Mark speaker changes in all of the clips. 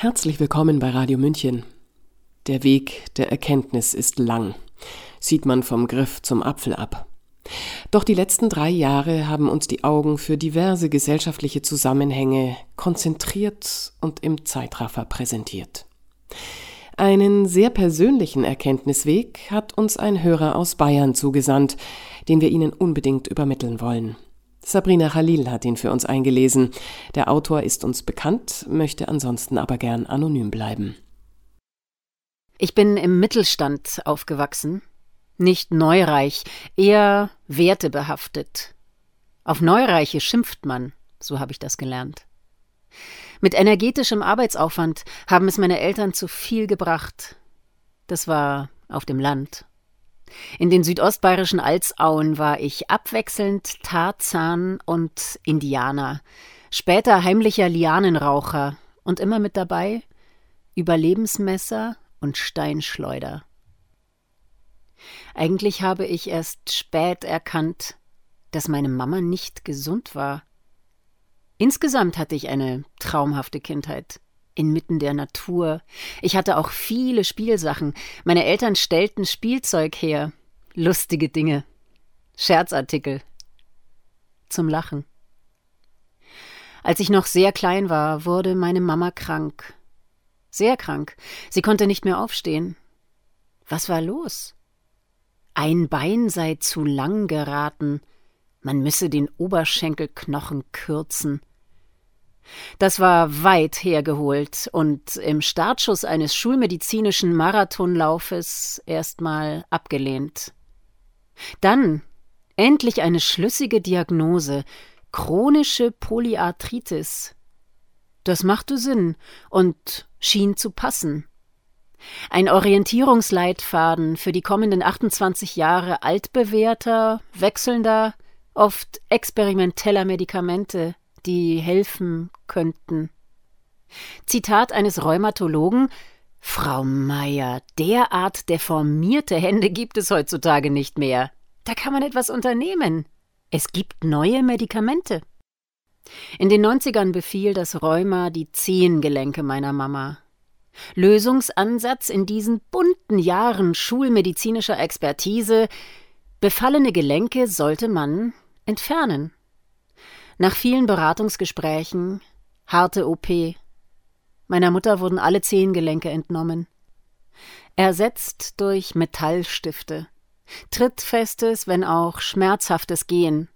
Speaker 1: Herzlich willkommen bei Radio München. Der Weg der Erkenntnis ist lang, sieht man vom Griff zum Apfel ab. Doch die letzten drei Jahre haben uns die Augen für diverse gesellschaftliche Zusammenhänge konzentriert und im Zeitraffer präsentiert. Einen sehr persönlichen Erkenntnisweg hat uns ein Hörer aus Bayern zugesandt, den wir Ihnen unbedingt übermitteln wollen. Sabrina Khalil hat ihn für uns eingelesen. Der Autor ist uns bekannt, möchte ansonsten aber gern anonym bleiben.
Speaker 2: Ich bin im Mittelstand aufgewachsen, nicht neureich, eher wertebehaftet. Auf Neureiche schimpft man, so habe ich das gelernt. Mit energetischem Arbeitsaufwand haben es meine Eltern zu viel gebracht. Das war auf dem Land. In den südostbayerischen Alzauen war ich abwechselnd Tarzan und Indianer, später heimlicher Lianenraucher und immer mit dabei Überlebensmesser und Steinschleuder. Eigentlich habe ich erst spät erkannt, dass meine Mama nicht gesund war. Insgesamt hatte ich eine traumhafte Kindheit inmitten der Natur. Ich hatte auch viele Spielsachen. Meine Eltern stellten Spielzeug her. Lustige Dinge. Scherzartikel. Zum Lachen. Als ich noch sehr klein war, wurde meine Mama krank. Sehr krank. Sie konnte nicht mehr aufstehen. Was war los? Ein Bein sei zu lang geraten. Man müsse den Oberschenkelknochen kürzen. Das war weit hergeholt und im Startschuss eines schulmedizinischen Marathonlaufes erstmal abgelehnt. Dann endlich eine schlüssige Diagnose chronische Polyarthritis. Das machte Sinn und schien zu passen. Ein Orientierungsleitfaden für die kommenden 28 Jahre altbewährter, wechselnder, oft experimenteller Medikamente, die helfen könnten. Zitat eines Rheumatologen Frau Meier, derart deformierte Hände gibt es heutzutage nicht mehr. Da kann man etwas unternehmen. Es gibt neue Medikamente. In den 90ern befiel das Rheuma die Zehengelenke meiner Mama. Lösungsansatz in diesen bunten Jahren schulmedizinischer Expertise befallene Gelenke sollte man entfernen. Nach vielen Beratungsgesprächen, harte OP. Meiner Mutter wurden alle Zehengelenke entnommen. Ersetzt durch Metallstifte. Trittfestes, wenn auch schmerzhaftes Gehen.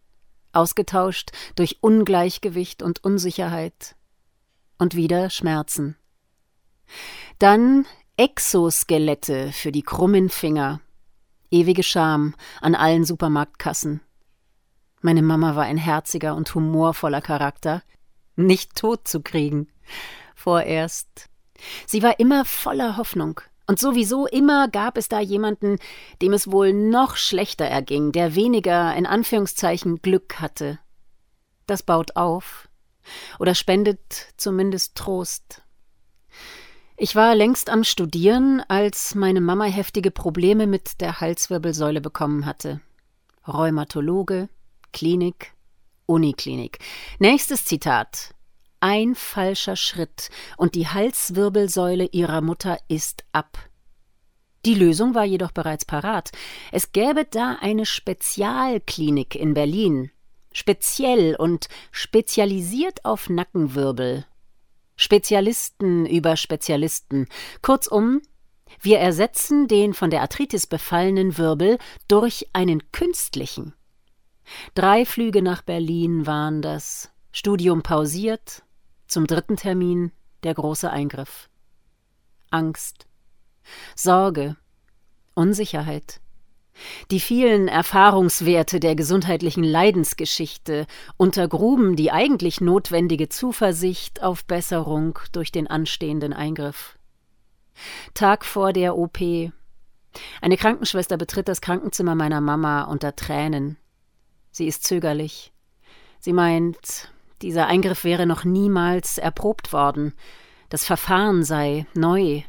Speaker 2: Ausgetauscht durch Ungleichgewicht und Unsicherheit. Und wieder Schmerzen. Dann Exoskelette für die krummen Finger. Ewige Scham an allen Supermarktkassen. Meine Mama war ein herziger und humorvoller Charakter, nicht tot zu kriegen. Vorerst. Sie war immer voller Hoffnung. Und sowieso immer gab es da jemanden, dem es wohl noch schlechter erging, der weniger in Anführungszeichen Glück hatte. Das baut auf oder spendet zumindest Trost. Ich war längst am Studieren, als meine Mama heftige Probleme mit der Halswirbelsäule bekommen hatte. Rheumatologe, Klinik, Uniklinik. Nächstes Zitat. Ein falscher Schritt und die Halswirbelsäule ihrer Mutter ist ab. Die Lösung war jedoch bereits parat. Es gäbe da eine Spezialklinik in Berlin, speziell und spezialisiert auf Nackenwirbel. Spezialisten über Spezialisten. Kurzum, wir ersetzen den von der Arthritis befallenen Wirbel durch einen künstlichen. Drei Flüge nach Berlin waren das. Studium pausiert. Zum dritten Termin der große Eingriff. Angst. Sorge. Unsicherheit. Die vielen Erfahrungswerte der gesundheitlichen Leidensgeschichte untergruben die eigentlich notwendige Zuversicht auf Besserung durch den anstehenden Eingriff. Tag vor der OP. Eine Krankenschwester betritt das Krankenzimmer meiner Mama unter Tränen. Sie ist zögerlich. Sie meint, dieser Eingriff wäre noch niemals erprobt worden. Das Verfahren sei neu.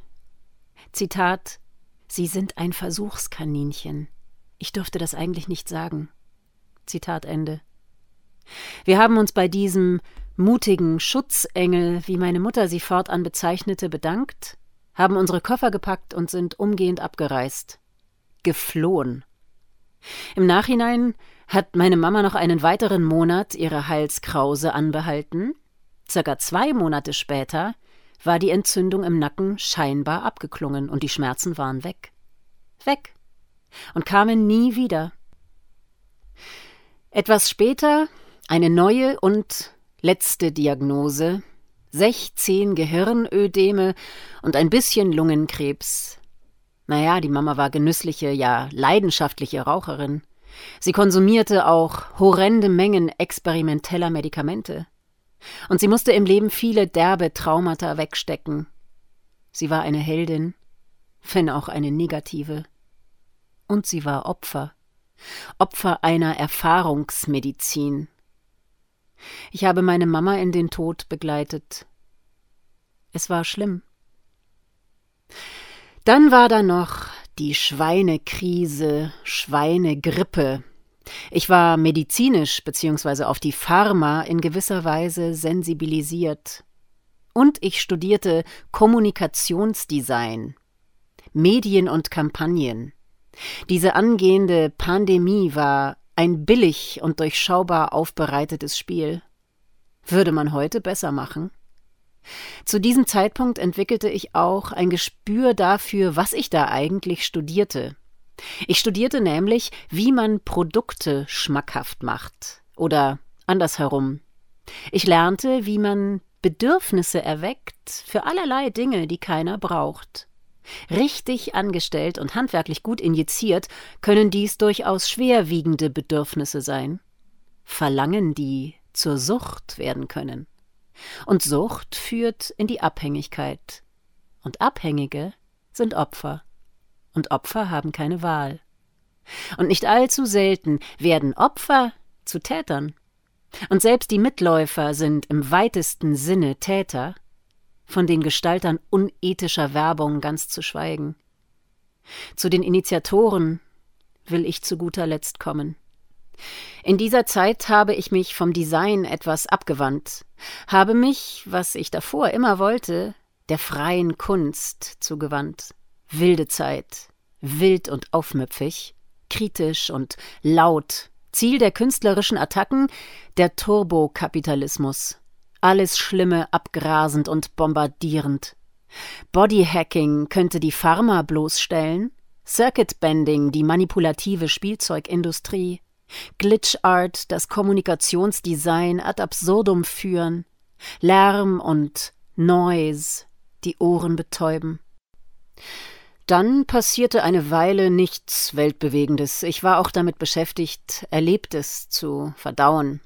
Speaker 2: Zitat Sie sind ein Versuchskaninchen. Ich dürfte das eigentlich nicht sagen. Zitat Ende. Wir haben uns bei diesem mutigen Schutzengel, wie meine Mutter sie fortan bezeichnete, bedankt, haben unsere Koffer gepackt und sind umgehend abgereist. Geflohen. Im Nachhinein hat meine Mama noch einen weiteren Monat ihre Halskrause anbehalten. Circa zwei Monate später war die Entzündung im Nacken scheinbar abgeklungen und die Schmerzen waren weg. Weg. Und kamen nie wieder. Etwas später eine neue und letzte Diagnose 16 Gehirnödeme und ein bisschen Lungenkrebs. Naja, die Mama war genüssliche, ja leidenschaftliche Raucherin. Sie konsumierte auch horrende Mengen experimenteller Medikamente. Und sie musste im Leben viele derbe Traumata wegstecken. Sie war eine Heldin, wenn auch eine negative. Und sie war Opfer. Opfer einer Erfahrungsmedizin. Ich habe meine Mama in den Tod begleitet. Es war schlimm. Dann war da noch die Schweinekrise, Schweinegrippe. Ich war medizinisch bzw. auf die Pharma in gewisser Weise sensibilisiert. Und ich studierte Kommunikationsdesign, Medien und Kampagnen. Diese angehende Pandemie war ein billig und durchschaubar aufbereitetes Spiel. Würde man heute besser machen? Zu diesem Zeitpunkt entwickelte ich auch ein Gespür dafür, was ich da eigentlich studierte. Ich studierte nämlich, wie man Produkte schmackhaft macht. Oder andersherum. Ich lernte, wie man Bedürfnisse erweckt für allerlei Dinge, die keiner braucht. Richtig angestellt und handwerklich gut injiziert können dies durchaus schwerwiegende Bedürfnisse sein. Verlangen, die zur Sucht werden können. Und Sucht führt in die Abhängigkeit. Und Abhängige sind Opfer. Und Opfer haben keine Wahl. Und nicht allzu selten werden Opfer zu Tätern. Und selbst die Mitläufer sind im weitesten Sinne Täter, von den Gestaltern unethischer Werbung ganz zu schweigen. Zu den Initiatoren will ich zu guter Letzt kommen. In dieser Zeit habe ich mich vom Design etwas abgewandt, habe mich, was ich davor immer wollte, der freien Kunst zugewandt. Wilde Zeit, wild und aufmüpfig, kritisch und laut, Ziel der künstlerischen Attacken der Turbokapitalismus. Alles Schlimme abgrasend und bombardierend. Bodyhacking könnte die Pharma bloßstellen, Circuitbending die manipulative Spielzeugindustrie, Glitch Art das Kommunikationsdesign ad absurdum führen, Lärm und Noise die Ohren betäuben. Dann passierte eine Weile nichts Weltbewegendes. Ich war auch damit beschäftigt, Erlebtes zu verdauen.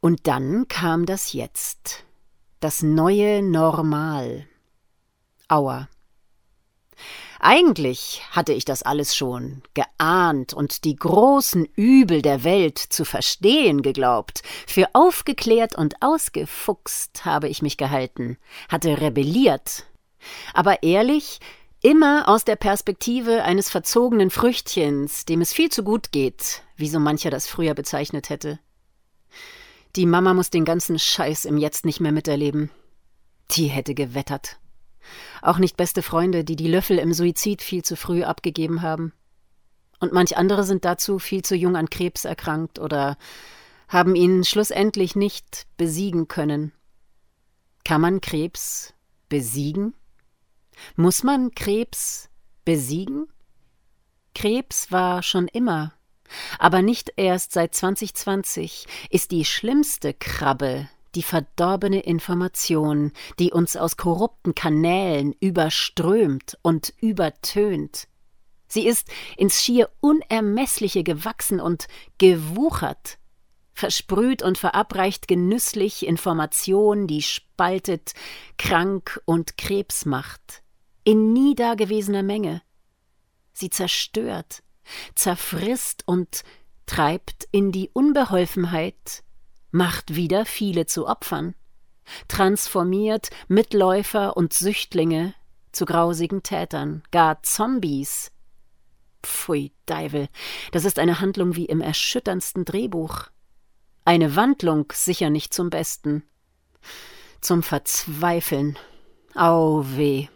Speaker 2: Und dann kam das Jetzt. Das neue Normal. Aua. Eigentlich hatte ich das alles schon geahnt und die großen Übel der Welt zu verstehen geglaubt. Für aufgeklärt und ausgefuchst habe ich mich gehalten, hatte rebelliert. Aber ehrlich, immer aus der Perspektive eines verzogenen Früchtchens, dem es viel zu gut geht, wie so mancher das früher bezeichnet hätte. Die Mama muss den ganzen Scheiß im Jetzt nicht mehr miterleben. Die hätte gewettert. Auch nicht beste Freunde, die die Löffel im Suizid viel zu früh abgegeben haben. Und manch andere sind dazu viel zu jung an Krebs erkrankt oder haben ihn schlussendlich nicht besiegen können. Kann man Krebs besiegen? Muss man Krebs besiegen? Krebs war schon immer aber nicht erst seit 2020 ist die schlimmste Krabbe die verdorbene Information, die uns aus korrupten Kanälen überströmt und übertönt. Sie ist ins schier Unermessliche gewachsen und gewuchert, versprüht und verabreicht genüsslich Information, die spaltet, krank und Krebs macht, in nie dagewesener Menge. Sie zerstört, zerfrisst und treibt in die Unbeholfenheit, macht wieder viele zu Opfern, transformiert Mitläufer und Süchtlinge zu grausigen Tätern, gar Zombies. Pfui, Deivel, das ist eine Handlung wie im erschütterndsten Drehbuch. eine Wandlung sicher nicht zum Besten. Zum Verzweifeln. Au weh.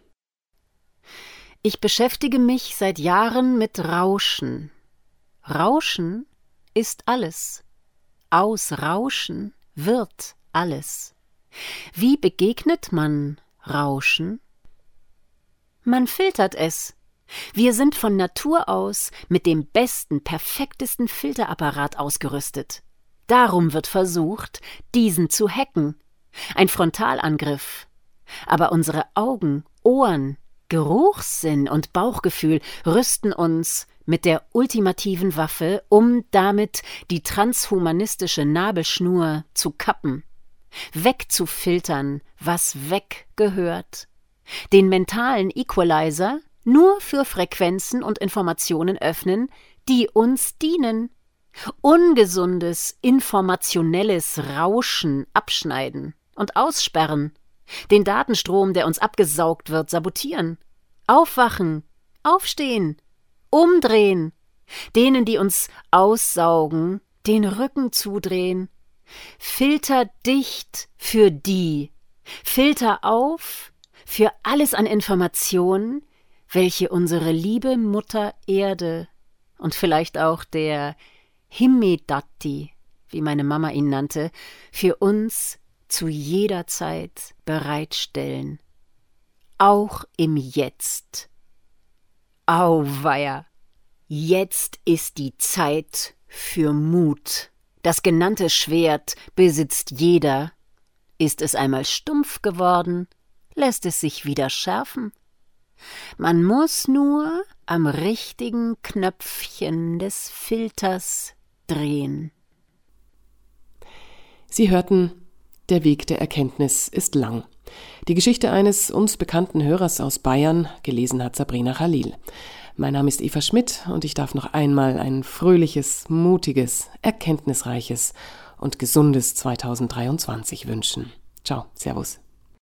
Speaker 2: Ich beschäftige mich seit Jahren mit Rauschen. Rauschen ist alles. Aus Rauschen wird alles. Wie begegnet man Rauschen? Man filtert es. Wir sind von Natur aus mit dem besten, perfektesten Filterapparat ausgerüstet. Darum wird versucht, diesen zu hacken. Ein Frontalangriff. Aber unsere Augen, Ohren, Geruchssinn und Bauchgefühl rüsten uns mit der ultimativen Waffe, um damit die transhumanistische Nabelschnur zu kappen, wegzufiltern, was weggehört, den mentalen Equalizer nur für Frequenzen und Informationen öffnen, die uns dienen, ungesundes informationelles Rauschen abschneiden und aussperren, den Datenstrom, der uns abgesaugt wird, sabotieren, aufwachen, aufstehen, umdrehen, denen, die uns aussaugen, den Rücken zudrehen, Filter dicht für die, Filter auf für alles an Informationen, welche unsere liebe Mutter Erde und vielleicht auch der Himedatti, wie meine Mama ihn nannte, für uns zu jeder Zeit bereitstellen. Auch im Jetzt. Auweia! Jetzt ist die Zeit für Mut. Das genannte Schwert besitzt jeder. Ist es einmal stumpf geworden, lässt es sich wieder schärfen. Man muss nur am richtigen Knöpfchen des Filters drehen.
Speaker 1: Sie hörten Der Weg der Erkenntnis ist lang. Die Geschichte eines uns bekannten Hörers aus Bayern, gelesen hat Sabrina Khalil. Mein Name ist Eva Schmidt und ich darf noch einmal ein fröhliches, mutiges, erkenntnisreiches und gesundes 2023 wünschen. Ciao, Servus.